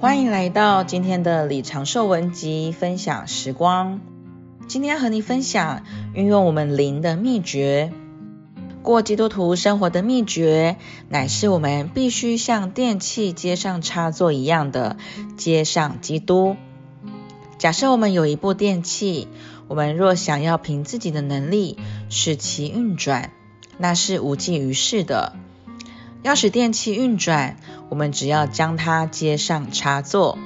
欢迎来到今天的李长寿文集分享时光。今天和你分享运用我们灵的秘诀。过基督徒生活的秘诀，乃是我们必须像电器接上插座一样的接上基督。假设我们有一部电器，我们若想要凭自己的能力使其运转，那是无济于事的。要使电器运转，我们只要将它接上插座。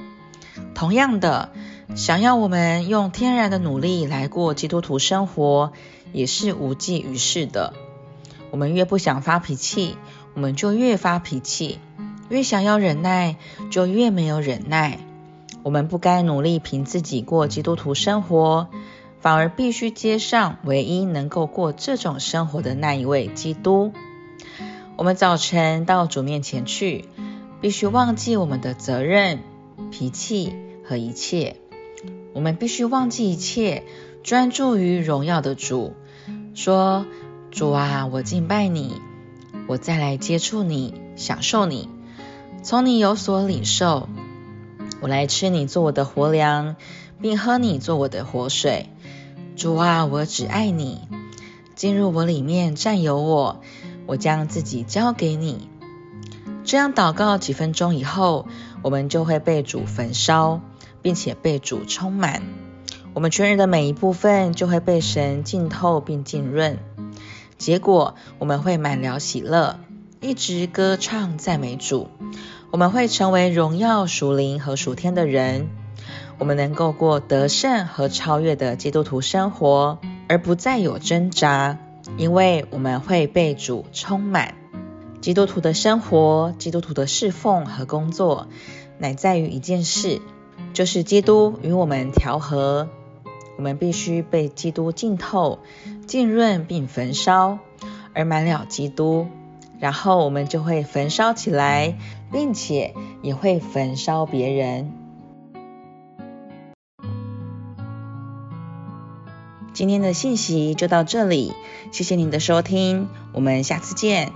同样的，想要我们用天然的努力来过基督徒生活，也是无济于事的。我们越不想发脾气，我们就越发脾气；越想要忍耐，就越没有忍耐。我们不该努力凭自己过基督徒生活，反而必须接上唯一能够过这种生活的那一位基督。我们早晨到主面前去，必须忘记我们的责任、脾气和一切。我们必须忘记一切，专注于荣耀的主。说：“主啊，我敬拜你，我再来接触你，享受你，从你有所领受。我来吃你做我的活粮，并喝你做我的活水。主啊，我只爱你，进入我里面，占有我。”我将自己交给你。这样祷告几分钟以后，我们就会被主焚烧，并且被主充满。我们全人的每一部分就会被神浸透并浸润。结果，我们会满了喜乐，一直歌唱赞美主。我们会成为荣耀属灵和属天的人。我们能够过得胜和超越的基督徒生活，而不再有挣扎。因为我们会被主充满，基督徒的生活、基督徒的侍奉和工作，乃在于一件事，就是基督与我们调和。我们必须被基督浸透、浸润并焚烧，而满了基督，然后我们就会焚烧起来，并且也会焚烧别人。今天的信息就到这里，谢谢您的收听，我们下次见。